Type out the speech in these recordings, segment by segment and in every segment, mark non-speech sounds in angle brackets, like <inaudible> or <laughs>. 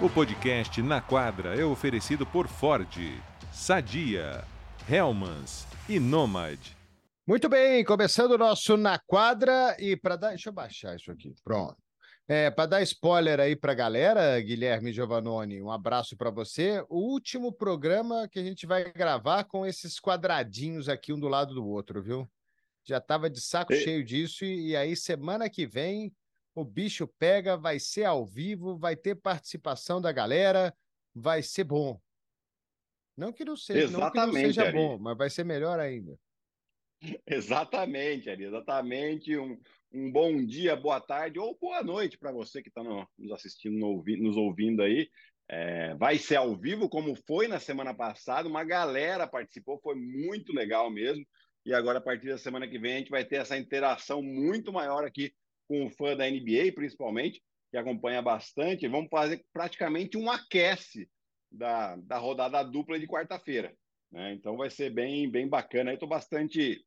O podcast Na Quadra é oferecido por Ford, Sadia, Helmans e Nomad. Muito bem, começando o nosso Na Quadra e para dar. Deixa eu baixar isso aqui. Pronto. É, para dar spoiler aí para a galera, Guilherme Giovannoni, um abraço para você. O último programa que a gente vai gravar com esses quadradinhos aqui um do lado do outro, viu? Já estava de saco e... cheio disso e, e aí semana que vem o bicho pega, vai ser ao vivo, vai ter participação da galera, vai ser bom. Não que não seja, exatamente, não que não seja bom, mas vai ser melhor ainda. <laughs> Exatamente, Ari, exatamente. Um, um bom dia, boa tarde ou boa noite para você que está no, nos assistindo, no, nos ouvindo aí. É, vai ser ao vivo, como foi na semana passada. Uma galera participou, foi muito legal mesmo. E agora, a partir da semana que vem, a gente vai ter essa interação muito maior aqui com o fã da NBA, principalmente, que acompanha bastante. Vamos fazer praticamente um aquece da, da rodada dupla de quarta-feira. Né? Então vai ser bem, bem bacana. Eu estou bastante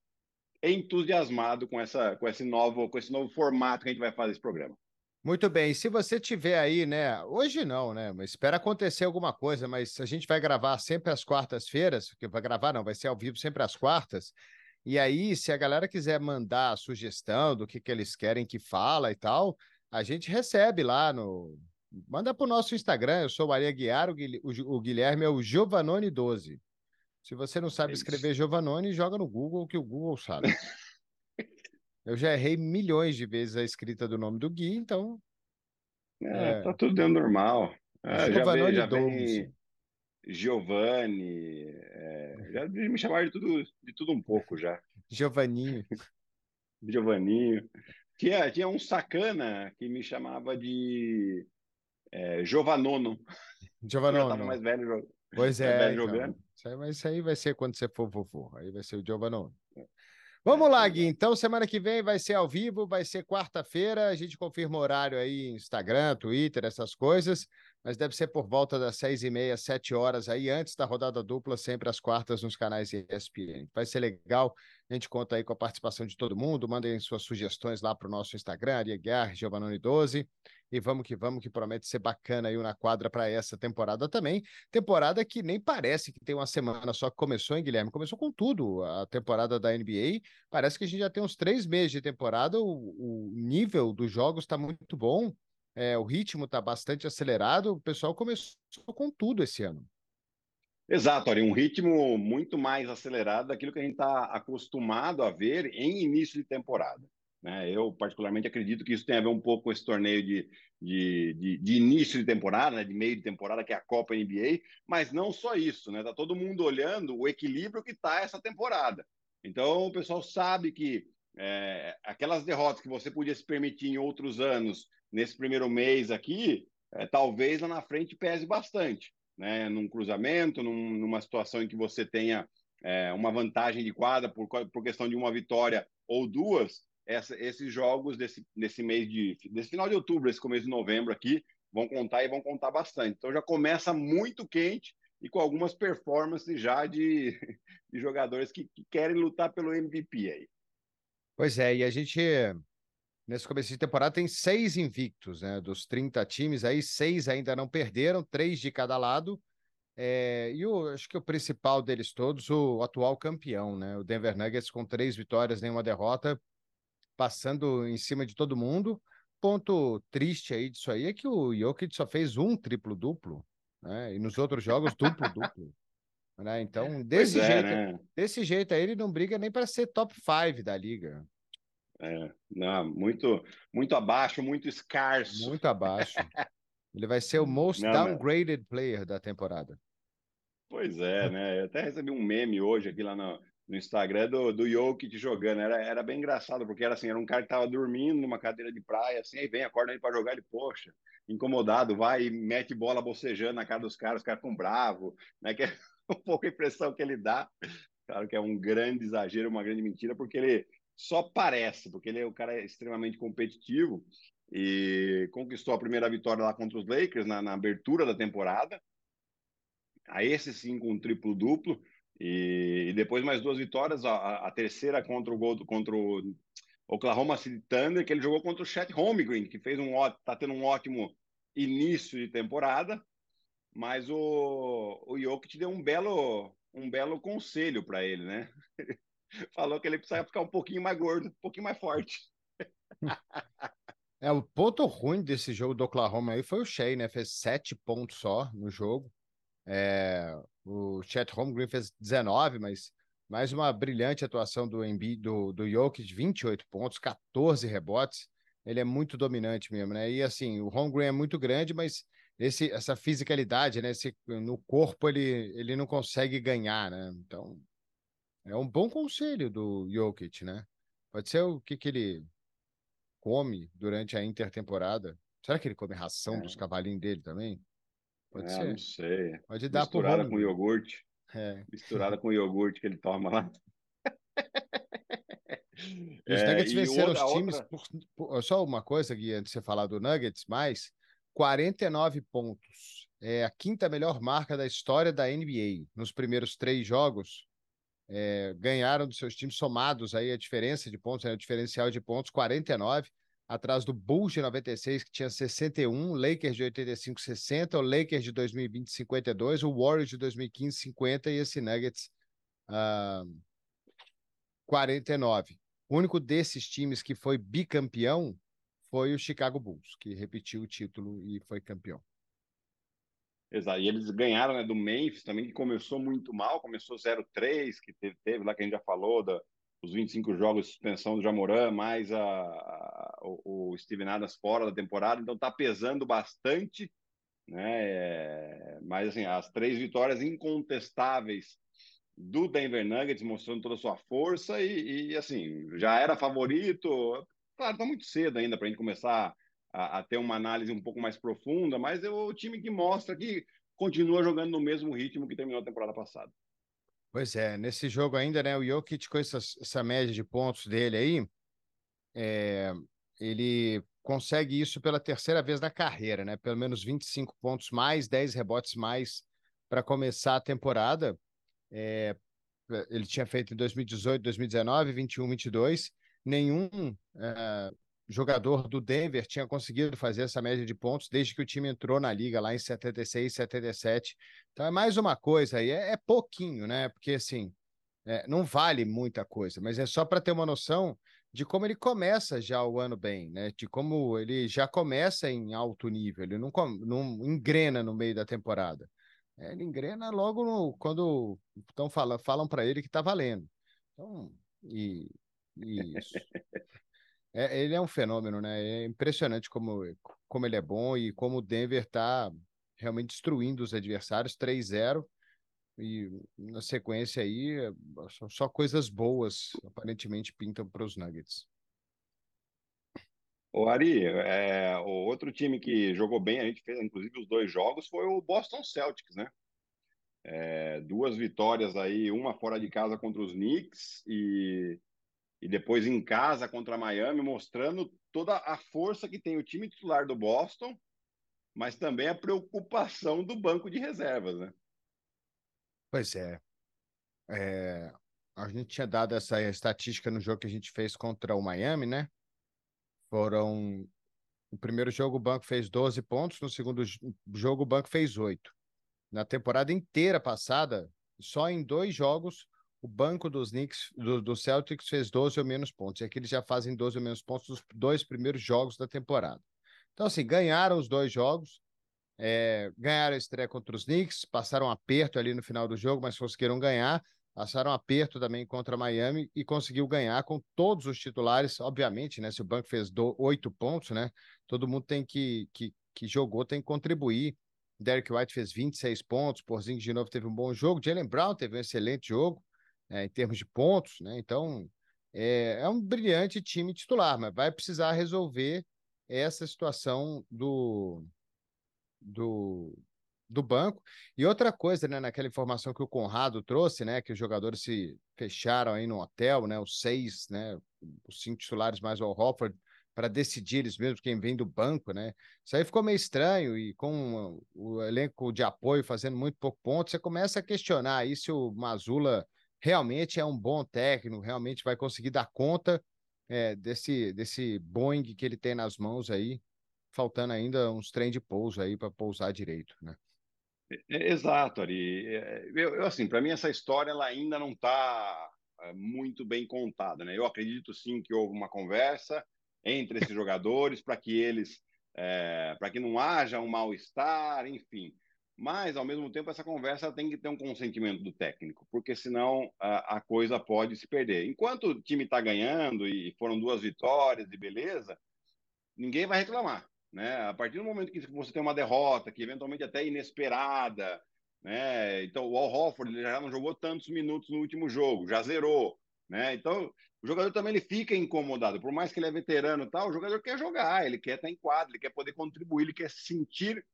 entusiasmado com, essa, com, esse novo, com esse novo formato que a gente vai fazer esse programa. Muito bem, se você tiver aí, né? Hoje não, né? Mas espera acontecer alguma coisa, mas a gente vai gravar sempre às quartas-feiras, que vai gravar, não, vai ser ao vivo sempre às quartas. E aí, se a galera quiser mandar a sugestão do que, que eles querem que fala e tal, a gente recebe lá no. Manda para o nosso Instagram. Eu sou Maria Guiar, o Guilherme é o Giovanoni12. Se você não sabe escrever Giovanoni, joga no Google, que o Google sabe. <laughs> Eu já errei milhões de vezes a escrita do nome do Gui, então. É, é... tá tudo dentro normal. Giovanoni já vem, já vem Giovanni, é, já me chamaram de tudo, de tudo um pouco já. Giovanninho. Giovanninho. Tinha, tinha um sacana que me chamava de é, Giovanono. Giovanono. Eu tava mais velho, pois mais é, velho então. jogando. Isso aí, mas isso aí vai ser quando você for vovô. Aí vai ser o Giovanono. Vamos lá, Gui. Então, semana que vem vai ser ao vivo, vai ser quarta-feira. A gente confirma o horário aí, Instagram, Twitter, essas coisas mas deve ser por volta das seis e meia, sete horas aí, antes da rodada dupla, sempre às quartas nos canais ESPN. Vai ser legal, a gente conta aí com a participação de todo mundo, mandem suas sugestões lá para o nosso Instagram, Ariegar, Giovanoni12, e vamos que vamos, que promete ser bacana aí na quadra para essa temporada também. Temporada que nem parece que tem uma semana só que começou, hein, Guilherme? Começou com tudo a temporada da NBA. Parece que a gente já tem uns três meses de temporada, o, o nível dos jogos está muito bom é, o ritmo está bastante acelerado, o pessoal começou com tudo esse ano. Exato, Ari, um ritmo muito mais acelerado daquilo que a gente está acostumado a ver em início de temporada. Né? Eu, particularmente, acredito que isso tem a ver um pouco com esse torneio de, de, de, de início de temporada, né? de meio de temporada, que é a Copa NBA, mas não só isso, né? Está todo mundo olhando o equilíbrio que está essa temporada. Então, o pessoal sabe que é, aquelas derrotas que você podia se permitir em outros anos nesse primeiro mês aqui, é, talvez lá na frente pese bastante, né? Num cruzamento, num, numa situação em que você tenha é, uma vantagem de quadra por, por questão de uma vitória ou duas, essa, esses jogos desse, desse mês de desse final de outubro, esse começo de novembro aqui, vão contar e vão contar bastante. Então já começa muito quente e com algumas performances já de, <laughs> de jogadores que, que querem lutar pelo MVP aí. Pois é, e a gente Nesse começo de temporada tem seis invictos, né? Dos 30 times aí, seis ainda não perderam, três de cada lado. É, e o, acho que o principal deles todos, o atual campeão, né? O Denver Nuggets com três vitórias, nenhuma derrota, passando em cima de todo mundo. Ponto triste aí disso aí é que o Jokic só fez um triplo-duplo, né? E nos outros jogos, duplo-duplo. Né? Então, desse é, jeito, né? desse jeito aí, ele não briga nem para ser top 5 da liga. É, não, muito, muito abaixo, muito escasso. Muito abaixo. Ele vai ser o <laughs> most não, downgraded player da temporada. Pois é, <laughs> né? Eu até recebi um meme hoje aqui lá no, no Instagram do, do Jokic jogando. Era, era bem engraçado, porque era assim, era um cara que tava dormindo numa cadeira de praia, assim, aí vem, acorda ele para jogar, ele, poxa, incomodado, vai e mete bola bocejando na cara dos caras, os caras ficam bravos, né? <laughs> Que é um pouco a impressão que ele dá. Claro que é um grande exagero, uma grande mentira, porque ele só parece, porque ele é um cara extremamente competitivo e conquistou a primeira vitória lá contra os Lakers na, na abertura da temporada. A esse sim com um triplo duplo e, e, depois mais duas vitórias, a, a, terceira contra o gol contra o Oklahoma City Thunder, que ele jogou contra o Chet Holmgren, que fez um tá tendo um ótimo início de temporada, mas o, o Jokic deu um belo, um belo conselho para ele, né? <laughs> <laughs> Falou que ele precisa ficar um pouquinho mais gordo, um pouquinho mais forte. É, o ponto ruim desse jogo do Oklahoma aí foi o Shea, né? Fez sete pontos só no jogo. É, o Chet Holmgren fez 19, mas mais uma brilhante atuação do Embiid, do, do Jokic, 28 pontos, 14 rebotes. Ele é muito dominante mesmo, né? E assim, o Holmgren é muito grande, mas esse, essa fisicalidade, né? Esse, no corpo ele, ele não consegue ganhar, né? Então, é um bom conselho do Jokic, né? Pode ser o que, que ele come durante a intertemporada. Será que ele come ração é. dos cavalinhos dele também? Pode é, ser. Não sei. Pode dar Misturada com iogurte. É. Misturada com iogurte que ele toma lá. <laughs> Os Nuggets é, venceram os times. Outra... Por, por, só uma coisa, Gui, antes de você falar do Nuggets, mais 49 pontos. É a quinta melhor marca da história da NBA. Nos primeiros três jogos, é, ganharam dos seus times somados aí a diferença de pontos, né, o diferencial de pontos, 49, atrás do Bulls de 96, que tinha 61, Lakers de 85, 60, o Lakers de 2020, 52, o Warriors de 2015, 50 e esse Nuggets, uh, 49. O único desses times que foi bicampeão foi o Chicago Bulls, que repetiu o título e foi campeão. Exato. E eles ganharam né, do Memphis também, que começou muito mal, começou 0-3, que teve, teve, lá que a gente já falou, da, os 25 jogos de suspensão do Jamoran, mais a, a, o, o Steven Adams fora da temporada, então está pesando bastante, né? É, mas assim, as três vitórias incontestáveis do Denver Nuggets, mostrando toda a sua força e, e assim, já era favorito, Claro, está muito cedo ainda para a gente começar a, a, ter uma análise um pouco mais profunda, mas é o time que mostra que continua jogando no mesmo ritmo que terminou a temporada passada. Pois é, nesse jogo ainda, né, o Jokic com essa, essa média de pontos dele aí, é, ele consegue isso pela terceira vez na carreira, né? Pelo menos 25 pontos mais, 10 rebotes mais para começar a temporada. É, ele tinha feito em 2018, 2019, 21, 22 nenhum é, jogador do Denver tinha conseguido fazer essa média de pontos desde que o time entrou na liga lá em 76, 77. Então é mais uma coisa aí, é, é pouquinho, né? Porque assim, é, não vale muita coisa, mas é só para ter uma noção de como ele começa já o ano bem, né? De como ele já começa em alto nível, ele não, não engrena no meio da temporada. É, ele engrena logo no, quando estão falando, falam para ele que está valendo. Então, e isso. <laughs> É, ele é um fenômeno, né? É impressionante como, como ele é bom e como o Denver está realmente destruindo os adversários 3-0 e na sequência aí só, só coisas boas aparentemente pintam para os Nuggets. O Ari, é, o outro time que jogou bem, a gente fez inclusive os dois jogos, foi o Boston Celtics, né? É, duas vitórias aí, uma fora de casa contra os Knicks e e depois em casa contra Miami, mostrando toda a força que tem o time titular do Boston, mas também a preocupação do banco de reservas, né? Pois é. é. A gente tinha dado essa estatística no jogo que a gente fez contra o Miami, né? Foram. No primeiro jogo o banco fez 12 pontos, no segundo jogo o banco fez 8. Na temporada inteira passada, só em dois jogos o banco dos Knicks, do, do, Celtics, fez 12 ou menos pontos. E aqui eles já fazem 12 ou menos pontos nos dois primeiros jogos da temporada. Então, assim, ganharam os dois jogos, é, ganharam a estreia contra os Knicks, passaram um aperto ali no final do jogo, mas conseguiram ganhar. Passaram um aperto também contra Miami e conseguiu ganhar com todos os titulares. Obviamente, né? Se o banco fez oito pontos, né? Todo mundo tem que, que, que jogou, tem que contribuir. Derek White fez 26 pontos, Porzingis de novo teve um bom jogo, Jalen Brown teve um excelente jogo né, em termos de pontos, né? Então é, é, um brilhante time titular, mas vai precisar resolver essa situação do, do, do banco. E outra coisa, né, naquela informação que o Conrado trouxe, né, que os jogadores se fecharam aí no hotel, né, os seis, né, os cinco titulares mais o Hofford, para decidir eles mesmos quem vem do banco, né? Isso aí ficou meio estranho e com o elenco de apoio fazendo muito pouco ponto, você começa a questionar aí se o Mazula realmente é um bom técnico, realmente vai conseguir dar conta é, desse, desse Boeing que ele tem nas mãos aí. faltando ainda uns trem de pouso aí para pousar direito, né? Exato, Ari. Eu, eu assim, para mim essa história ela ainda não está é, muito bem contada, né? Eu acredito sim que houve uma conversa entre esses jogadores para que eles, é, para que não haja um mal-estar, enfim. Mas ao mesmo tempo essa conversa tem que ter um consentimento do técnico, porque senão a, a coisa pode se perder. Enquanto o time está ganhando e foram duas vitórias e beleza, ninguém vai reclamar. Né? A partir do momento que você tem uma derrota, que eventualmente até inesperada, né? Então o Al Hofford ele já não jogou tantos minutos no último jogo, já zerou, né? Então o jogador também ele fica incomodado, por mais que ele é veterano, tal, o jogador quer jogar, ele quer estar em quadro, ele quer poder contribuir, ele quer se sentir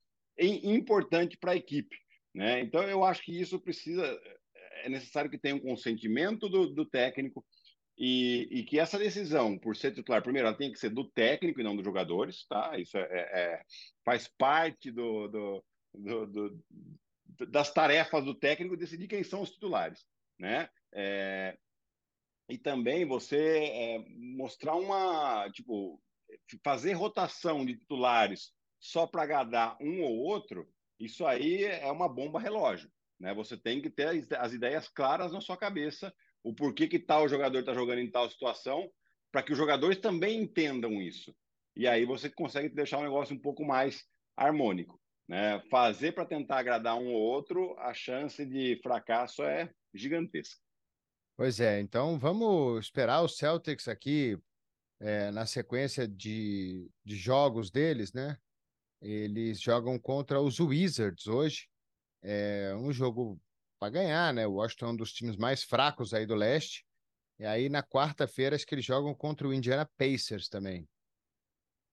importante para a equipe, né? Então eu acho que isso precisa é necessário que tenha um consentimento do, do técnico e, e, que essa decisão, por ser titular, primeiro, ela tem que ser do técnico e não dos jogadores, tá? Isso é, é, é faz parte do, do, do, das tarefas do técnico decidir quem são os titulares, né? É, e também você é, mostrar uma, tipo, fazer rotação de titulares só para agradar um ou outro, isso aí é uma bomba relógio, né? Você tem que ter as ideias claras na sua cabeça o porquê que tal jogador está jogando em tal situação, para que os jogadores também entendam isso. E aí você consegue deixar o negócio um pouco mais harmônico. Né? Fazer para tentar agradar um ou outro, a chance de fracasso é gigantesca. Pois é, então vamos esperar os Celtics aqui é, na sequência de, de jogos deles, né? Eles jogam contra os Wizards hoje. É um jogo para ganhar, né? O Washington é um dos times mais fracos aí do leste. E aí na quarta-feira acho que eles jogam contra o Indiana Pacers também.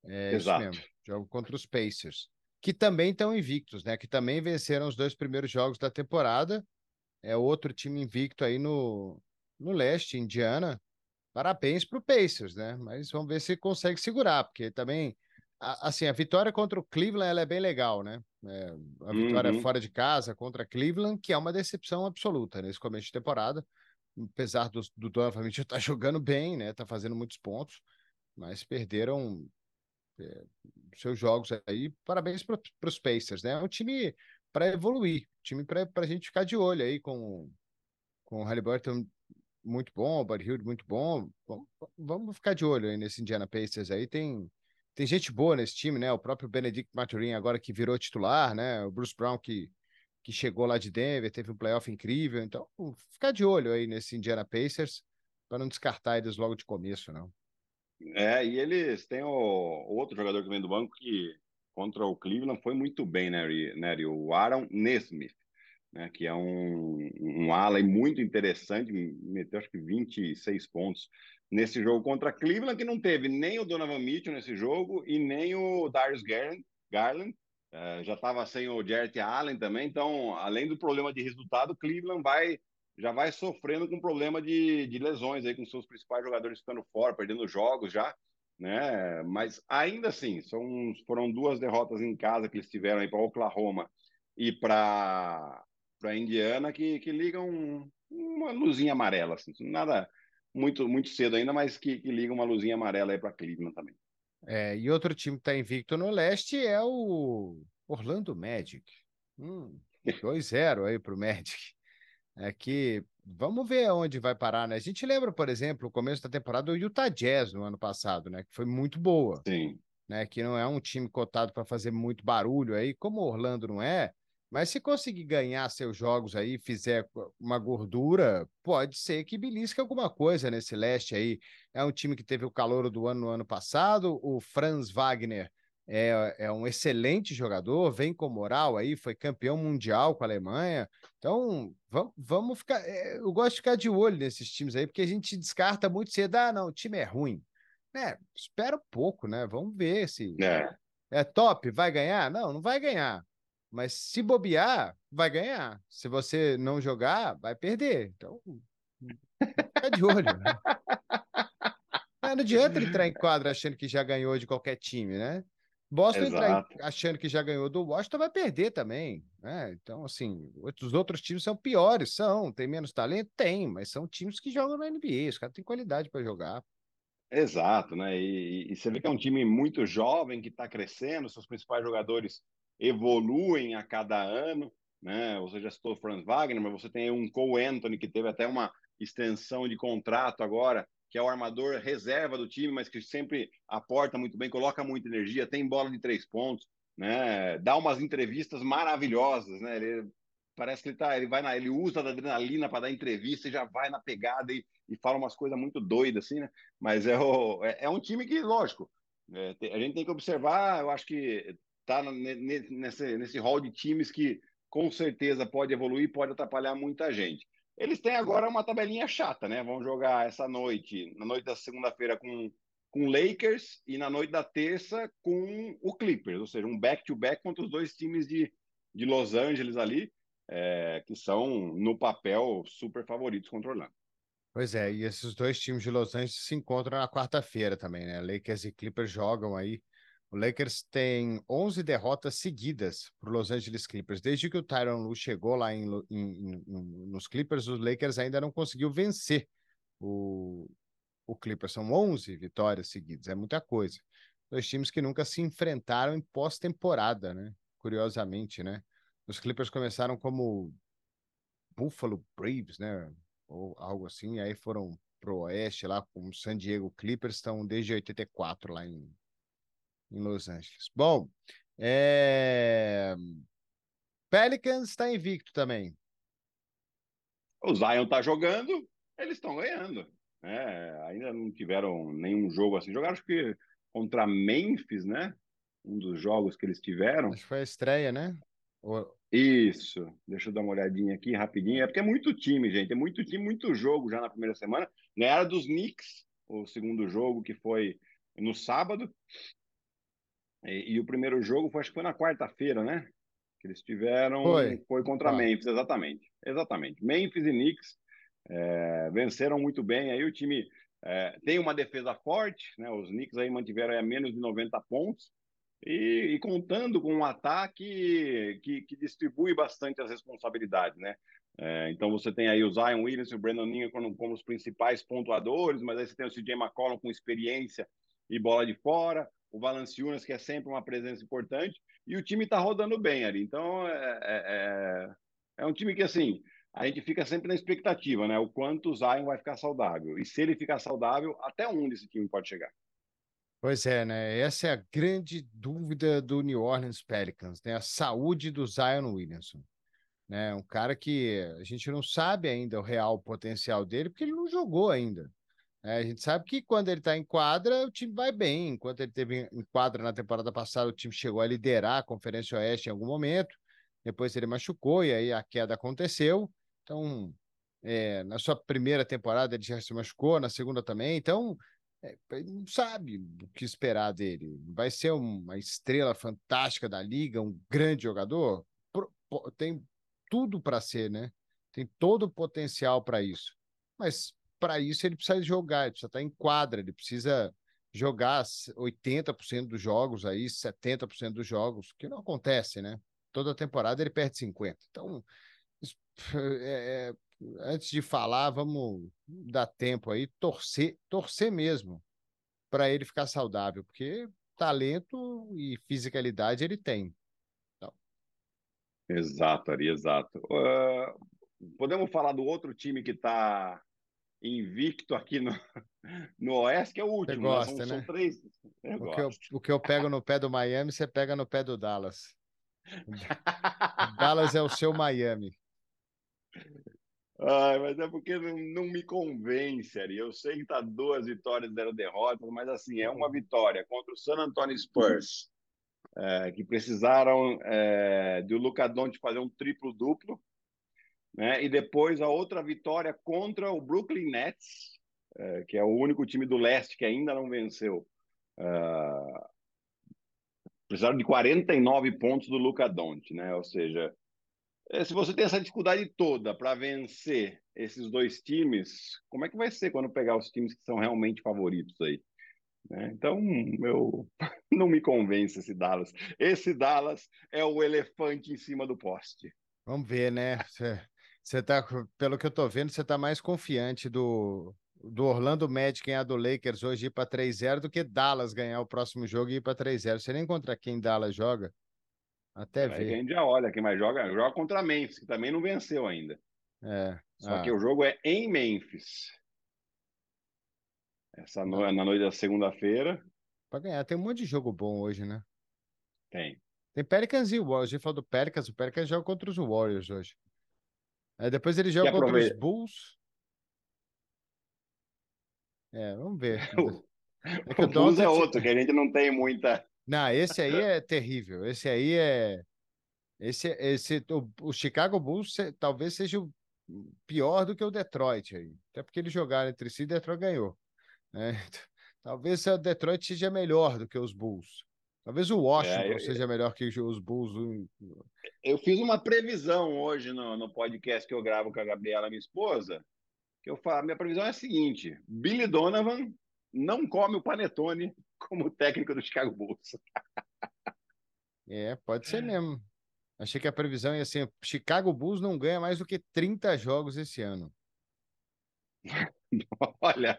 É Exato. isso mesmo. Jogam contra os Pacers, que também estão invictos, né? Que também venceram os dois primeiros jogos da temporada. É outro time invicto aí no, no leste, Indiana. Parabéns para o Pacers, né? Mas vamos ver se consegue segurar, porque também assim, a vitória contra o Cleveland ela é bem legal, né? É, a vitória uhum. fora de casa contra Cleveland, que é uma decepção absoluta nesse começo de temporada. Apesar do, do Donovan Mitchell estar <laughs> tá jogando bem, né? Tá fazendo muitos pontos, mas perderam é, seus jogos aí. Parabéns para os Pacers, né? É um time para evoluir, time para a gente ficar de olho aí com, com o Halliburton muito bom, o Buddy Hill muito bom. Vamos, vamos ficar de olho aí nesse Indiana Pacers aí. Tem tem gente boa nesse time, né? O próprio Benedict Maturin agora que virou titular, né? O Bruce Brown que, que chegou lá de Denver, teve um playoff incrível. Então, ficar de olho aí nesse Indiana Pacers para não descartar eles logo de começo, não. É, e eles têm o, o outro jogador que vem do banco que contra o Cleveland foi muito bem, né, né o Aaron Nesmith, né, que é um, um ala muito interessante, meteu acho que 26 pontos nesse jogo contra Cleveland, que não teve nem o Donovan Mitchell nesse jogo e nem o Darius Garland. Garland. Uh, já estava sem o Jarrett Allen também, então, além do problema de resultado, Cleveland vai já vai sofrendo com problema de, de lesões aí, com seus principais jogadores ficando fora, perdendo jogos já, né? Mas ainda assim, são, foram duas derrotas em casa que eles tiveram aí para Oklahoma e para Indiana que, que ligam uma luzinha amarela, assim, nada muito, muito cedo ainda, mas que, que liga uma luzinha amarela aí para Cleveland também. É, e outro time que está invicto no leste é o Orlando Magic. Hum, <laughs> 2-0 aí para o Magic. É que vamos ver onde vai parar, né? A gente lembra, por exemplo, o começo da temporada do Utah Jazz no ano passado, né? Que foi muito boa. Sim. Né? Que não é um time cotado para fazer muito barulho aí, como o Orlando não é. Mas se conseguir ganhar seus jogos aí, fizer uma gordura, pode ser que belisque alguma coisa nesse leste aí. É um time que teve o calor do ano no ano passado. O Franz Wagner é, é um excelente jogador, vem com moral aí, foi campeão mundial com a Alemanha. Então, vamos, vamos ficar. É, eu gosto de ficar de olho nesses times aí, porque a gente descarta muito cedo. Ah, não, o time é ruim. É, espera um pouco, né? Vamos ver se. É. é top, vai ganhar? Não, não vai ganhar. Mas se bobear, vai ganhar. Se você não jogar, vai perder. Então, fica de olho. Né? Não adianta entrar em quadro achando que já ganhou de qualquer time, né? Boston entrar achando que já ganhou do Washington vai perder também, né? Então, assim, os outros times são piores, são. Tem menos talento? Tem, mas são times que jogam na NBA. Os caras têm qualidade para jogar. Exato, né? E, e, você vê que é um time muito jovem que está crescendo, seus principais jogadores evoluem a cada ano, né? Você já citou o Franz Wagner, mas você tem um Cole Anthony que teve até uma extensão de contrato agora, que é o armador reserva do time, mas que sempre aporta muito bem, coloca muita energia, tem bola de três pontos, né? Dá umas entrevistas maravilhosas, né? Ele parece que ele tá, ele vai na, ele usa da adrenalina para dar entrevista e já vai na pegada e, e fala umas coisas muito doidas assim, né? Mas é, o, é, é um time que, lógico, é, a gente tem que observar. Eu acho que tá nesse nesse hall de times que com certeza pode evoluir, pode atrapalhar muita gente. Eles têm agora uma tabelinha chata, né? Vão jogar essa noite, na noite da segunda-feira com com Lakers e na noite da terça com o Clippers, ou seja, um back-to-back -back contra os dois times de, de Los Angeles ali é, que são, no papel, super favoritos contra Orlando. Pois é, e esses dois times de Los Angeles se encontram na quarta-feira também, né? Lakers e Clippers jogam aí. O Lakers tem 11 derrotas seguidas para Los Angeles Clippers. Desde que o Tyron Lu chegou lá em, em, em, nos Clippers, os Lakers ainda não conseguiu vencer o, o Clippers. São 11 vitórias seguidas, é muita coisa. Dois times que nunca se enfrentaram em pós-temporada, né? Curiosamente, né? Os Clippers começaram como Buffalo Braves, né? Ou algo assim, aí foram pro oeste lá com o San Diego Clippers, estão desde 84 lá em, em Los Angeles. Bom, é... Pelicans está invicto também. O Zion tá jogando, eles estão ganhando. É, ainda não tiveram nenhum jogo assim. Jogaram acho que contra Memphis, né? Um dos jogos que eles tiveram. Acho que foi a estreia, né? Isso, deixa eu dar uma olhadinha aqui rapidinho. É porque é muito time, gente. É muito time, muito jogo já na primeira semana. Ganharam dos Knicks, o segundo jogo, que foi no sábado. E, e o primeiro jogo foi, acho que foi na quarta-feira, né? Que eles tiveram. Foi, foi contra ah. Memphis, exatamente. Exatamente. Memphis e Knicks é, venceram muito bem. Aí o time é, tem uma defesa forte, né? Os Knicks aí mantiveram a menos de 90 pontos e, e contando com um ataque que, que, distribui bastante as responsabilidades, né? É, então você tem aí o Zion Williams e o Brandon Ingram como, como, os principais pontuadores, mas aí você tem o CJ McCollum com experiência e bola de fora, o Valanciunas que é sempre uma presença importante e o time está rodando bem ali. Então é, é, é, é um time que assim a gente fica sempre na expectativa, né? O quanto o Zion vai ficar saudável e se ele ficar saudável, até onde esse time pode chegar. Pois é, né? Essa é a grande dúvida do New Orleans Pelicans, né? A saúde do Zion Williamson. Né? Um cara que a gente não sabe ainda o real potencial dele, porque ele não jogou ainda. É, a gente sabe que quando ele está em quadra, o time vai bem. Enquanto ele teve em quadra na temporada passada, o time chegou a liderar a Conferência Oeste em algum momento. Depois ele machucou e aí a queda aconteceu. Então, é, na sua primeira temporada ele já se machucou, na segunda também. Então, é, não sabe o que esperar dele. Vai ser uma estrela fantástica da liga, um grande jogador? Tem tudo para ser, né? Tem todo o potencial para isso. Mas para isso ele precisa jogar, ele precisa estar em quadra, ele precisa jogar 80% dos jogos aí, 70% dos jogos, que não acontece, né? Toda temporada ele perde 50. Então, é, é antes de falar, vamos dar tempo aí, torcer, torcer mesmo para ele ficar saudável, porque talento e fisicalidade ele tem. Então. Exato, Ari, exato. Uh, podemos falar do outro time que está invicto aqui no, <laughs> no Oeste, que é o último. Você gosta, são, né? São três. Eu o, que eu, o que eu pego no pé do Miami, você pega no pé do Dallas. <laughs> Dallas é o seu Miami. Ai, mas é porque não, não me convence, Ari. Eu sei que tá duas vitórias, zero derrotas, mas assim, é uma vitória contra o San Antonio Spurs, é, que precisaram é, de o Luca Doncic fazer um triplo-duplo, né? E depois a outra vitória contra o Brooklyn Nets, é, que é o único time do leste que ainda não venceu. É, precisaram de 49 pontos do Luca Doncic, né? Ou seja, é, se você tem essa dificuldade toda para vencer esses dois times, como é que vai ser quando pegar os times que são realmente favoritos aí? Né? Então, eu <laughs> não me convence esse Dallas. Esse Dallas é o elefante em cima do poste. Vamos ver, né? Você tá, pelo que eu tô vendo, você tá mais confiante do, do Orlando Magic ganhar do Lakers hoje ir para 3-0 do que Dallas ganhar o próximo jogo e ir para 3-0. Você nem contra quem Dallas joga. Até ver. a gente já olha quem mais joga. Joga contra Memphis, que também não venceu ainda. É. Só ah. que o jogo é em Memphis. Essa no... na noite da segunda-feira. Para ganhar. Tem um monte de jogo bom hoje, né? Tem. Tem Pelicans e Warriors. A gente falou do Pelicans. O Pelicans joga contra os Warriors hoje. Aí depois ele joga contra os Bulls. É, vamos ver. <laughs> <laughs> É o Bulls é outro, que a gente não tem muita. Não, esse aí é terrível. Esse aí é. Esse, esse, o, o Chicago Bulls talvez seja o pior do que o Detroit aí. Até porque eles jogaram entre si e Detroit ganhou. Né? <laughs> Talvez o Detroit seja melhor do que os Bulls. Talvez o Washington é, eu, seja melhor que os Bulls. Eu fiz uma previsão hoje no, no podcast que eu gravo com a Gabriela, minha esposa, que eu falo, minha previsão é a seguinte: Billy Donovan não come o panetone como técnico do Chicago Bulls. É, pode ser mesmo. Achei que a previsão ia ser: Chicago Bulls não ganha mais do que 30 jogos esse ano. <laughs> Olha,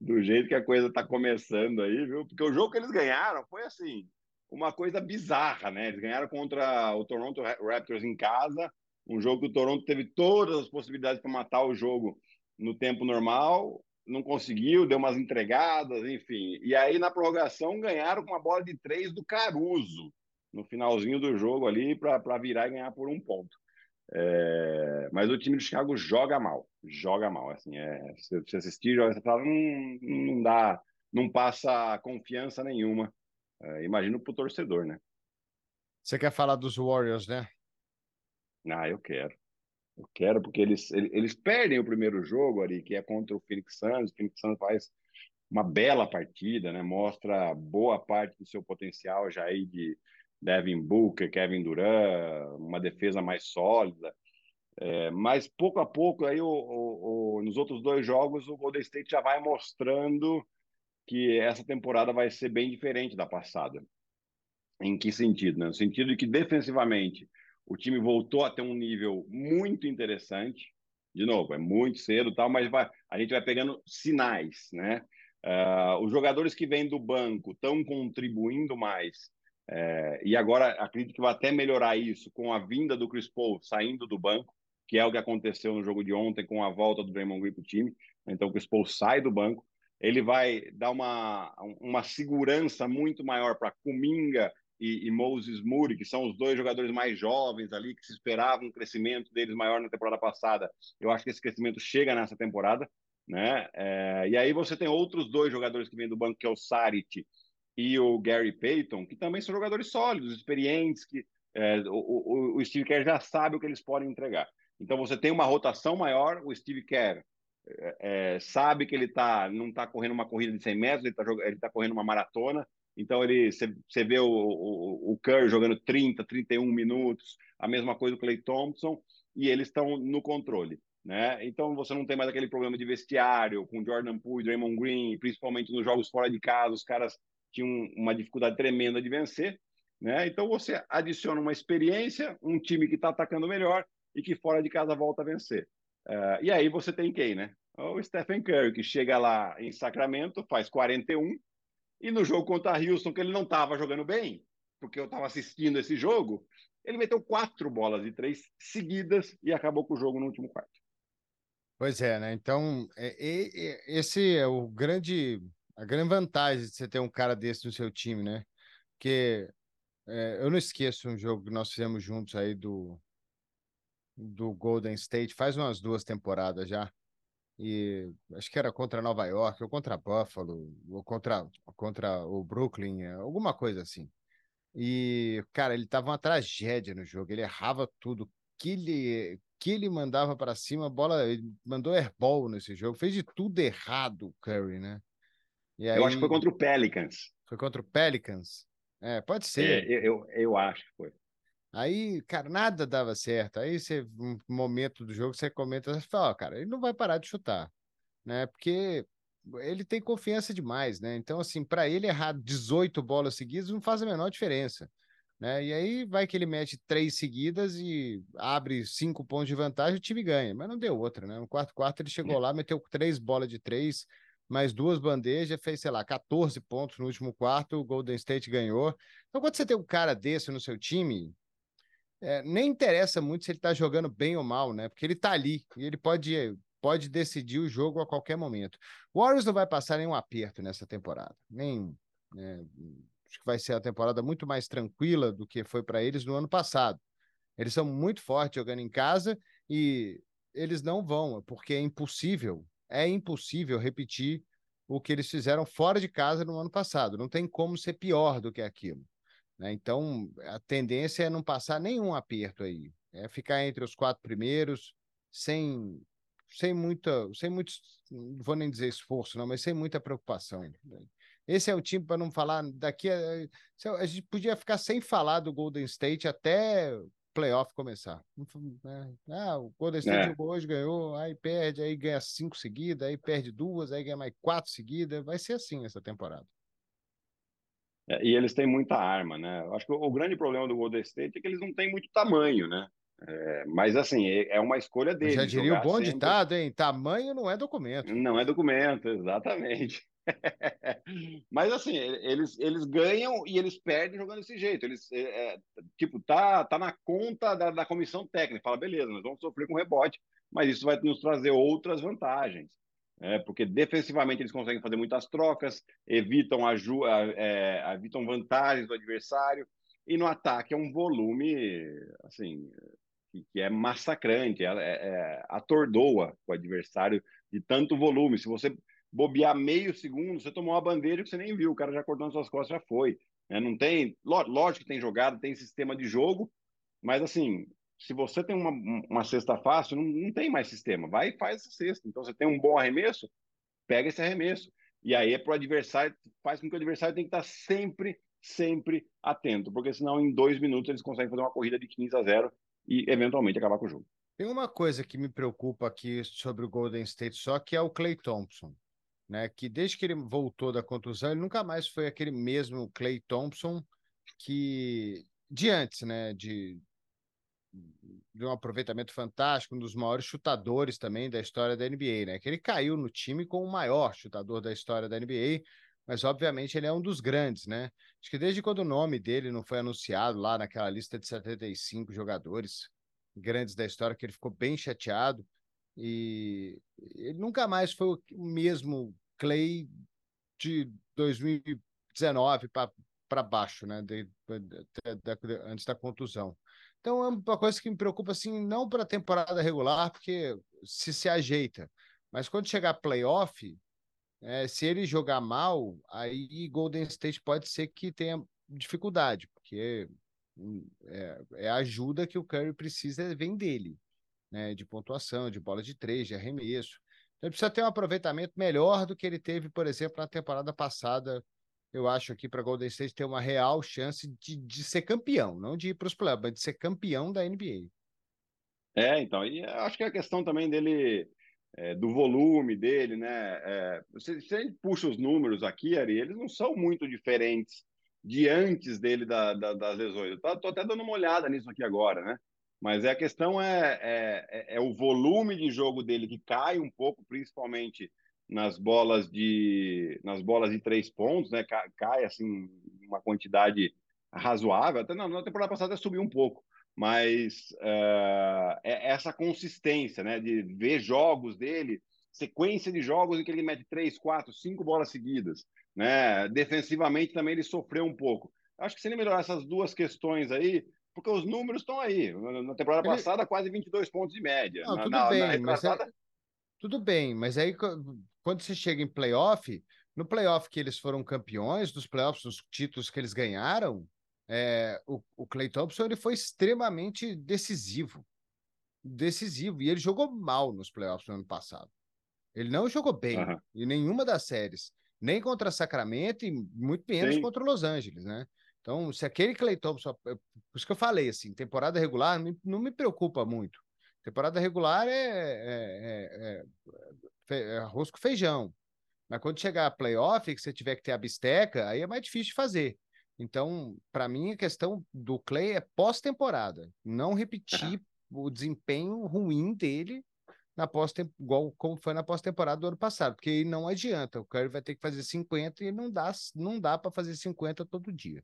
do jeito que a coisa está começando aí, viu? Porque o jogo que eles ganharam foi assim, uma coisa bizarra, né? Eles ganharam contra o Toronto Raptors em casa, um jogo que o Toronto teve todas as possibilidades para matar o jogo no tempo normal, não conseguiu, deu umas entregadas, enfim. E aí, na prorrogação, ganharam com uma bola de três do Caruso, no finalzinho do jogo ali, para virar e ganhar por um ponto. É... Mas o time do Chicago joga mal, joga mal. Assim, é... Se você assistir, joga, você fala, hum, não dá, não passa confiança nenhuma. É, imagino para o torcedor, né? Você quer falar dos Warriors, né? Ah, eu quero. Eu quero, porque eles, eles perdem o primeiro jogo ali, que é contra o Phoenix Suns. O Phoenix Suns faz uma bela partida, né? Mostra boa parte do seu potencial já aí de Devin Booker, Kevin Durant, uma defesa mais sólida. É, mas pouco a pouco, aí, o, o, o, nos outros dois jogos, o Golden State já vai mostrando que essa temporada vai ser bem diferente da passada. Em que sentido? Né? No sentido de que defensivamente o time voltou a ter um nível muito interessante. De novo, é muito cedo, tal, mas vai, a gente vai pegando sinais, né? Uh, os jogadores que vêm do banco estão contribuindo mais. Uh, e agora acredito que vai até melhorar isso com a vinda do Chris Paul saindo do banco, que é o que aconteceu no jogo de ontem com a volta do Draymond Green para o time. Então o Chris Paul sai do banco, ele vai dar uma, uma segurança muito maior para Kuminga e, e, Moses Moody, que são os dois jogadores mais jovens ali, que se esperava um crescimento deles maior na temporada passada. Eu acho que esse crescimento chega nessa temporada, né? É, e aí você tem outros dois jogadores que vêm do banco, que é o Sarit e o Gary Payton, que também são jogadores sólidos, experientes, que é, o, o, o, Steve Kerr já sabe o que eles podem entregar. Então você tem uma rotação maior, o Steve Kerr é, é sabe que ele tá, não está correndo uma corrida de 100 metros, ele está tá correndo uma maratona, então ele você vê o, o, o Curry jogando 30, 31 minutos, a mesma coisa o Clay Thompson, e eles estão no controle. Né? Então você não tem mais aquele problema de vestiário com Jordan Poole, Draymond Green, principalmente nos jogos fora de casa, os caras tinham uma dificuldade tremenda de vencer. Né? Então você adiciona uma experiência, um time que está atacando melhor e que fora de casa volta a vencer. Uh, e aí você tem quem, né? O Stephen Curry, que chega lá em Sacramento, faz 41, e no jogo contra a Houston, que ele não estava jogando bem, porque eu estava assistindo esse jogo, ele meteu quatro bolas de três seguidas e acabou com o jogo no último quarto. Pois é, né? Então, é, é, esse é o grande, a grande vantagem de você ter um cara desse no seu time, né? Porque é, eu não esqueço um jogo que nós fizemos juntos aí do, do Golden State, faz umas duas temporadas já e acho que era contra Nova York, ou contra Buffalo, ou contra, contra o Brooklyn, é, alguma coisa assim. E, cara, ele tava uma tragédia no jogo, ele errava tudo. Que ele, que ele mandava para cima, bola, ele mandou airball nesse jogo, fez de tudo errado o Curry, né? E aí... Eu acho que foi contra o Pelicans. Foi contra o Pelicans? É, pode ser. É, eu, eu acho que foi. Aí, cara, nada dava certo. Aí você, um momento do jogo, você comenta, você fala, oh, cara, ele não vai parar de chutar, né? Porque ele tem confiança demais, né? Então, assim, para ele errar 18 bolas seguidas não faz a menor diferença. Né? E aí vai que ele mete três seguidas e abre cinco pontos de vantagem, o time ganha. Mas não deu outra, né? No quarto quarto ele chegou lá, meteu três bolas de três, mais duas bandejas, fez, sei lá, 14 pontos no último quarto, o Golden State ganhou. Então, quando você tem um cara desse no seu time, é, nem interessa muito se ele está jogando bem ou mal, né? Porque ele está ali e ele pode, pode decidir o jogo a qualquer momento. O Warriors não vai passar nenhum aperto nessa temporada, nem. Né, acho que vai ser a temporada muito mais tranquila do que foi para eles no ano passado. Eles são muito fortes jogando em casa e eles não vão, porque é impossível, é impossível repetir o que eles fizeram fora de casa no ano passado. Não tem como ser pior do que aquilo. Né? Então, a tendência é não passar nenhum aperto aí, é ficar entre os quatro primeiros, sem, sem muita, sem muito, não vou nem dizer esforço, não, mas sem muita preocupação. Né? Esse é o time para não falar daqui a, a gente podia ficar sem falar do Golden State até playoff começar. Né? Ah, o Golden State é. jogou hoje, ganhou, aí perde, aí ganha cinco seguidas, aí perde duas, aí ganha mais quatro seguidas. Vai ser assim essa temporada. É, e eles têm muita arma, né? Eu acho que o, o, grande problema do Golden State é que eles não têm muito tamanho, né? É, mas assim, é, uma escolha deles. Eu já diria o bom sempre... ditado, hein? Tamanho não é documento. Não é documento, exatamente. <laughs> Mas assim, eles, eles ganham e eles perdem jogando desse jeito. Eles, é, é, tipo, tá, tá na conta da, da comissão técnica. Fala, beleza, nós vamos sofrer com rebote, mas isso vai nos trazer outras vantagens. É, porque defensivamente eles conseguem fazer muitas trocas, evitam, aju é, evitam vantagens do adversário, e no ataque é um volume assim que, que é massacrante, é, é, atordoa o adversário de tanto volume. Se você bobear meio segundo, você tomou uma bandeira que você nem viu, o cara já cortou nas suas costas, já foi. É, não tem, lógico que tem jogada, tem sistema de jogo, mas assim, se você tem uma, uma cesta fácil, não, não tem mais sistema. Vai e faz essa cesta. Então, você tem um bom arremesso, pega esse arremesso. E aí é para o adversário, faz com que o adversário tenha que estar sempre, sempre atento, porque senão em dois minutos eles conseguem fazer uma corrida de 15 a 0 e eventualmente acabar com o jogo. Tem uma coisa que me preocupa aqui sobre o Golden State só, que é o Clay Thompson. Né, que desde que ele voltou da contusão, ele nunca mais foi aquele mesmo Clay Thompson que de antes, né, de, de um aproveitamento fantástico, um dos maiores chutadores também da história da NBA, né? Que ele caiu no time como o maior chutador da história da NBA, mas obviamente ele é um dos grandes, né? Acho que desde quando o nome dele não foi anunciado lá naquela lista de 75 jogadores grandes da história, que ele ficou bem chateado e ele nunca mais foi o mesmo Clay de 2019 para baixo, né? De, de, de, antes da contusão. Então é uma coisa que me preocupa, assim, não para a temporada regular, porque se se ajeita, mas quando chegar playoff, é, se ele jogar mal, aí Golden State pode ser que tenha dificuldade, porque hum, é, é a ajuda que o Curry precisa vem dele, né? De pontuação, de bola de três, de arremesso. Então, ele precisa ter um aproveitamento melhor do que ele teve, por exemplo, na temporada passada eu acho aqui para Golden State ter uma real chance de, de ser campeão, não de ir para os playoffs, mas de ser campeão da NBA. É, então, e acho que a questão também dele, é, do volume dele, né? É, se, se puxa os números aqui, Ari, eles não são muito diferentes de antes dele da, da, das lesões. Eu tô, até dando uma olhada nisso aqui agora, né? Mas é, a questão é, é, é, é o volume de jogo dele que cai um pouco, principalmente nas bolas de nas bolas de três pontos, né? Cai, cai assim uma quantidade razoável. Até na, na temporada passada subiu um pouco, mas uh, é essa consistência, né? De ver jogos dele, sequência de jogos em que ele mete três, quatro, cinco bolas seguidas, né? Defensivamente também ele sofreu um pouco. Acho que se ele melhorar essas duas questões aí, porque os números estão aí. Na temporada ele... passada, quase 22 pontos de média. Não, na, tudo na, bem, na mas é... Tudo bem, mas aí quando você chega em playoff, no playoff que eles foram campeões, dos playoffs, dos títulos que eles ganharam, é, o, o Clay Thompson ele foi extremamente decisivo. Decisivo. E ele jogou mal nos playoffs no ano passado. Ele não jogou bem uhum. em nenhuma das séries. Nem contra Sacramento e muito menos Sim. contra Los Angeles, né? Então, se aquele Clay Thompson. É, por isso que eu falei, assim, temporada regular não me, não me preocupa muito. Temporada regular é, é, é, é, arroz com feijão. Mas quando chegar a playoff, que você tiver que ter a bisteca, aí é mais difícil de fazer. Então, para mim, a questão do Clay é pós-temporada, não repetir o desempenho ruim dele na pós igual como foi na pós-temporada do ano passado, porque não adianta, o Curry vai ter que fazer 50 e não dá, não dá para fazer 50 todo dia.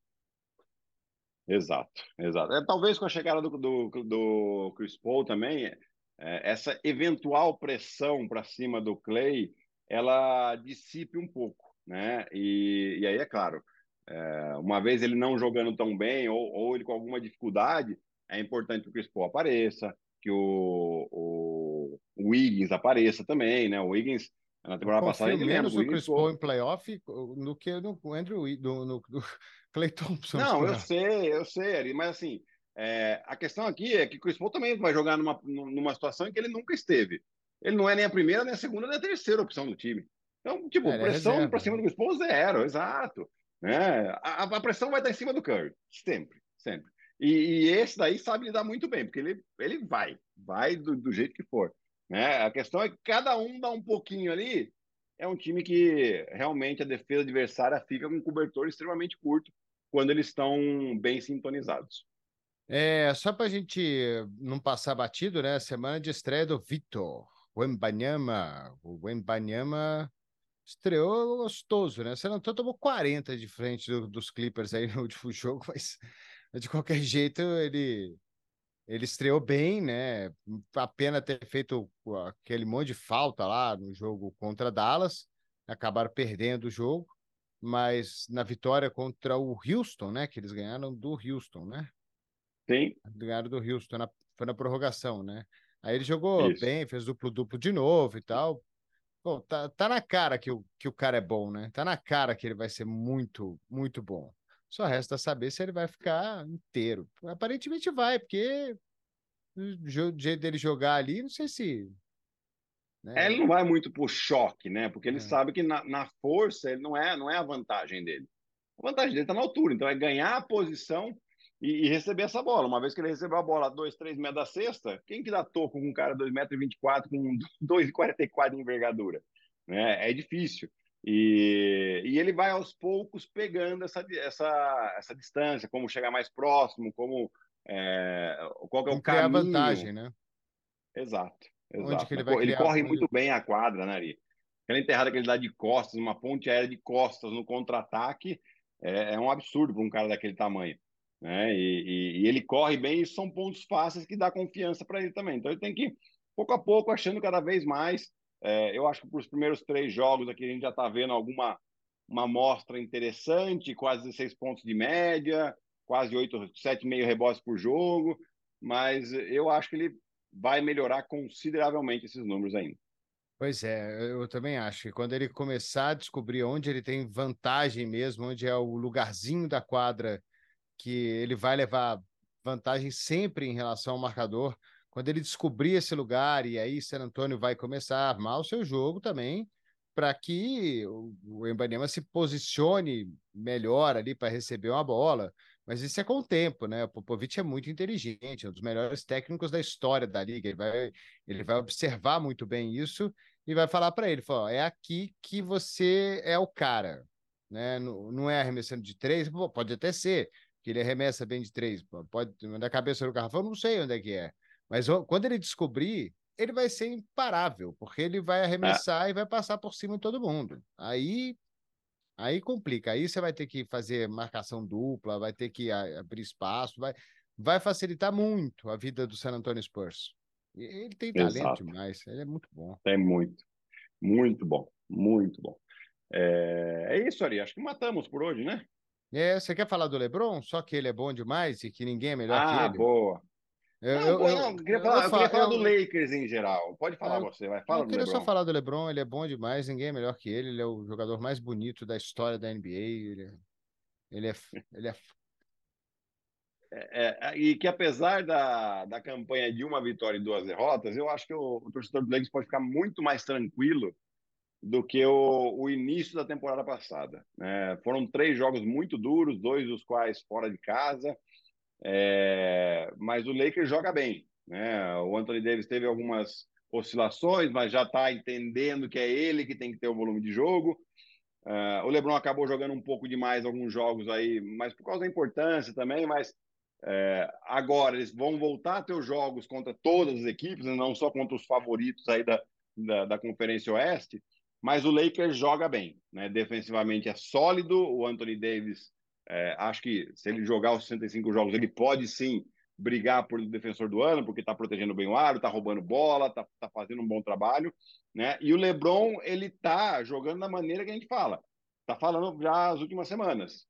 Exato, exato. É, talvez com a chegada do, do, do Chris Paul também, é, essa eventual pressão para cima do Clay, ela dissipe um pouco, né? E, e aí, é claro, é, uma vez ele não jogando tão bem ou, ou ele com alguma dificuldade, é importante que o Chris Paul apareça, que o, o, o Wiggins apareça também, né? O Wiggins na temporada passada ele menos o Chris Paul em playoff do que no Andrew no, no, no Clay Thompson. Não, eu sei, eu sei, mas assim, é, a questão aqui é que o Chris Paul também vai jogar numa, numa situação em que ele nunca esteve. Ele não é nem a primeira, nem a segunda, nem a terceira opção do time. Então, tipo, é, é pressão para cima né? do Chris Paul zero, exato. Né? A, a, pressão vai estar em cima do Curry, sempre, sempre. E, e, esse daí sabe lidar muito bem, porque ele, ele vai, vai do, do jeito que for. Né? A questão é que cada um dá um pouquinho ali. É um time que realmente a defesa adversária fica com um cobertor extremamente curto quando eles estão bem sintonizados. É, só para a gente não passar batido, né? Semana de estreia do Vitor, Wembanyama. O Wembanyama estreou gostoso, né? Você não tomou 40 de frente do, dos Clippers aí <laughs> no último jogo, mas de qualquer jeito ele ele estreou bem, né? A pena ter feito aquele monte de falta lá no jogo contra Dallas, acabaram perdendo o jogo, mas na vitória contra o Houston, né? Que eles ganharam do Houston, né? Sim. Ganharam do Houston, na, foi na prorrogação, né? Aí ele jogou Isso. bem, fez duplo-duplo de novo e tal. Pô, tá, tá na cara que o, que o cara é bom, né? Tá na cara que ele vai ser muito, muito bom. Só resta saber se ele vai ficar inteiro. Aparentemente vai, porque o jeito dele jogar ali, não sei se. Né? É, ele não vai muito por choque, né? Porque ele é. sabe que na, na, força ele não é, não é a vantagem dele. A vantagem dele está na altura, então é ganhar a posição e, e, receber essa bola. Uma vez que ele recebeu a bola a 2, 3 metros da cesta, quem que dá toco com um cara 2,24 metros com <laughs> 2,44 de envergadura? Né? É difícil. E, e ele vai aos poucos pegando essa, essa, essa distância, como chegar mais próximo, como é, qual que é o caminho. a vantagem, né? Exato. exato. ele, ele corre muito bem a quadra, né, Ari? Aquela enterrada que ele dá de costas, uma ponte aérea de costas no contra-ataque, é, é, um absurdo para um cara daquele tamanho. Né? E, e, e, ele corre bem e são pontos fáceis que dá confiança para ele também. Então ele tem que, pouco a pouco, achando cada vez mais é, eu acho que para os primeiros três jogos aqui a gente já está vendo alguma uma amostra interessante, quase 16 pontos de média, quase 8, 7,5 rebotes por jogo, mas eu acho que ele vai melhorar consideravelmente esses números ainda. Pois é, eu também acho que quando ele começar a descobrir onde ele tem vantagem mesmo, onde é o lugarzinho da quadra que ele vai levar vantagem sempre em relação ao marcador, quando ele descobrir esse lugar, e aí San Antônio vai começar a armar o seu jogo também, para que o Embanema se posicione melhor ali para receber uma bola. Mas isso é com o tempo, né? O Popovic é muito inteligente, é um dos melhores técnicos da história da liga. Ele vai, ele vai observar muito bem isso e vai falar para ele: fala, é aqui que você é o cara. Né? Não, não é arremessando de três, pode até ser, que ele arremessa bem de três, pode na cabeça do garrafão, não sei onde é que é. Mas quando ele descobrir, ele vai ser imparável, porque ele vai arremessar é. e vai passar por cima de todo mundo. Aí aí complica. Aí você vai ter que fazer marcação dupla, vai ter que abrir espaço, vai, vai facilitar muito a vida do San Antonio Spurs. Ele tem talento Exato. demais, ele é muito bom. Tem muito, muito bom, muito bom. É, é isso, Ari. Acho que matamos por hoje, né? É, você quer falar do LeBron? Só que ele é bom demais e que ninguém é melhor ah, que ele? Ah, boa. Eu, não, eu, não, eu, queria falar, eu, queria falar do Lakers em geral. Pode falar você, vai. Fala eu queria só falar do LeBron, ele é bom demais, ninguém é melhor que ele, ele é o jogador mais bonito da história da NBA, ele é... Ele é, ele é... É, é, e que apesar da, da campanha de uma vitória e duas derrotas, eu acho que o, o torcedor do Lakers pode ficar muito mais tranquilo do que o, o início da temporada passada. É, foram três jogos muito duros, dois dos quais fora de casa. É, mas o Lakers joga bem. Né? O Anthony Davis teve algumas oscilações, mas já está entendendo que é ele que tem que ter o volume de jogo. Uh, o LeBron acabou jogando um pouco demais alguns jogos aí, mas por causa da importância também, mas é, agora eles vão voltar a ter os jogos contra todas as equipes, né, não só contra os favoritos aí da, da, da Conferência Oeste, mas o Lakers joga bem, né? Defensivamente é sólido, o Anthony Davis, é, acho que se ele jogar os 65 jogos, ele pode sim brigar por defensor do ano, porque está protegendo bem o aro, está roubando bola, está tá fazendo um bom trabalho, né? E o LeBron, ele está jogando da maneira que a gente fala. Está falando já as últimas semanas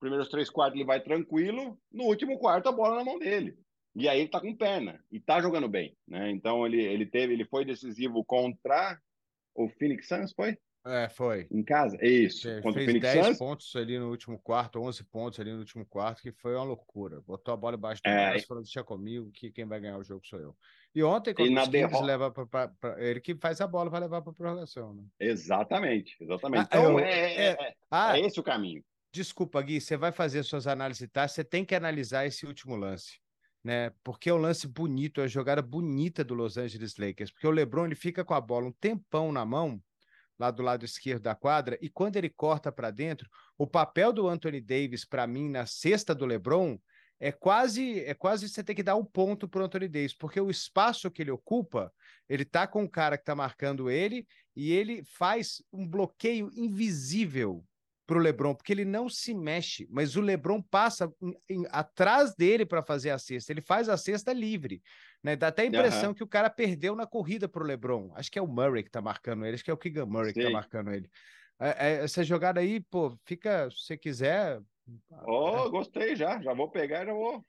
primeiros três quartos ele vai tranquilo, no último quarto a bola na mão dele. E aí ele tá com perna e tá jogando bem, né? Então ele, ele teve, ele foi decisivo contra o Phoenix Suns, foi? É, foi. Em casa? Isso. Ele contra fez o Phoenix 10 Suns. pontos ali no último quarto, 11 pontos ali no último quarto, que foi uma loucura. Botou a bola embaixo do é, braço, falou, deixa comigo, que quem vai ganhar o jogo sou eu. E ontem, quando e Kings leva para ele que faz a bola para levar para prorrogação, né? Exatamente, exatamente. Ah, então, eu, é, é, é, ah, é esse o caminho. Desculpa, Gui, você vai fazer suas análises tá? Você tem que analisar esse último lance, né? Porque é um lance bonito, é a jogada bonita do Los Angeles Lakers. Porque o LeBron ele fica com a bola um tempão na mão, lá do lado esquerdo da quadra, e quando ele corta para dentro, o papel do Anthony Davis, para mim, na cesta do LeBron, é quase é quase você ter que dar um ponto para o Anthony Davis, porque o espaço que ele ocupa, ele tá com o cara que tá marcando ele e ele faz um bloqueio invisível para o LeBron, porque ele não se mexe, mas o LeBron passa em, em, atrás dele para fazer a cesta. Ele faz a cesta livre. Né? Dá até a impressão uhum. que o cara perdeu na corrida para o LeBron. Acho que é o Murray que está marcando ele, acho que é o Keegan Murray Sim. que está marcando ele. É, é, essa jogada aí, pô, fica, se você quiser. Oh, é... gostei já. Já vou pegar e já vou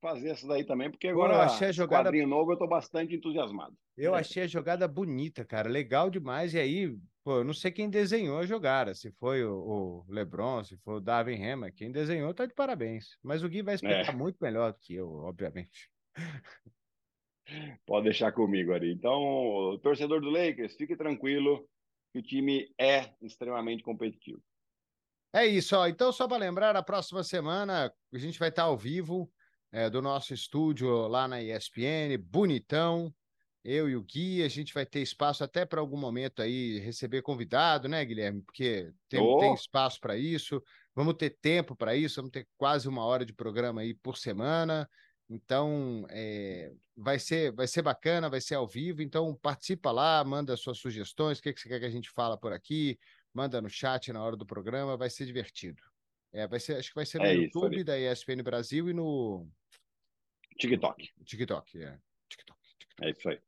fazer essa daí também, porque agora Pô, eu achei a jogada quadrinho novo eu tô bastante entusiasmado. Eu é. achei a jogada bonita, cara, legal demais. E aí, pô, eu não sei quem desenhou a jogada, se foi o, o LeBron, se foi o Davin Hammer, quem desenhou tá de parabéns. Mas o Gui vai explicar é. muito melhor do que eu, obviamente. Pode deixar comigo ali. Então, torcedor do Lakers, fique tranquilo que o time é extremamente competitivo. É isso, ó. Então, só para lembrar, a próxima semana a gente vai estar ao vivo é, do nosso estúdio lá na ESPN, bonitão. Eu e o Gui, a gente vai ter espaço até para algum momento aí receber convidado, né, Guilherme? Porque tem, oh. tem espaço para isso. Vamos ter tempo para isso, vamos ter quase uma hora de programa aí por semana. Então, é, vai, ser, vai ser bacana, vai ser ao vivo. Então, participa lá, manda suas sugestões, o que, que você quer que a gente fala por aqui, manda no chat na hora do programa, vai ser divertido. É, vai ser, acho que vai ser no é YouTube isso, da ESPN Brasil e no TikTok. TikTok, é. TikTok, TikTok. É isso aí.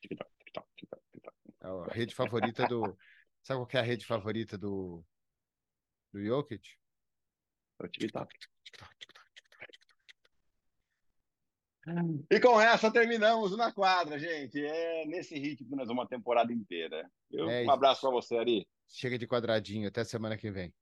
TikTok, TikTok, TikTok, TikTok. É a rede favorita do. <laughs> Sabe qual é a rede favorita do. do Jokic? É o TikTok. TikTok, TikTok. E com essa terminamos na quadra, gente. É nesse ritmo nós uma temporada inteira. Eu, é um abraço para você, Ari. Chega de quadradinho. Até semana que vem.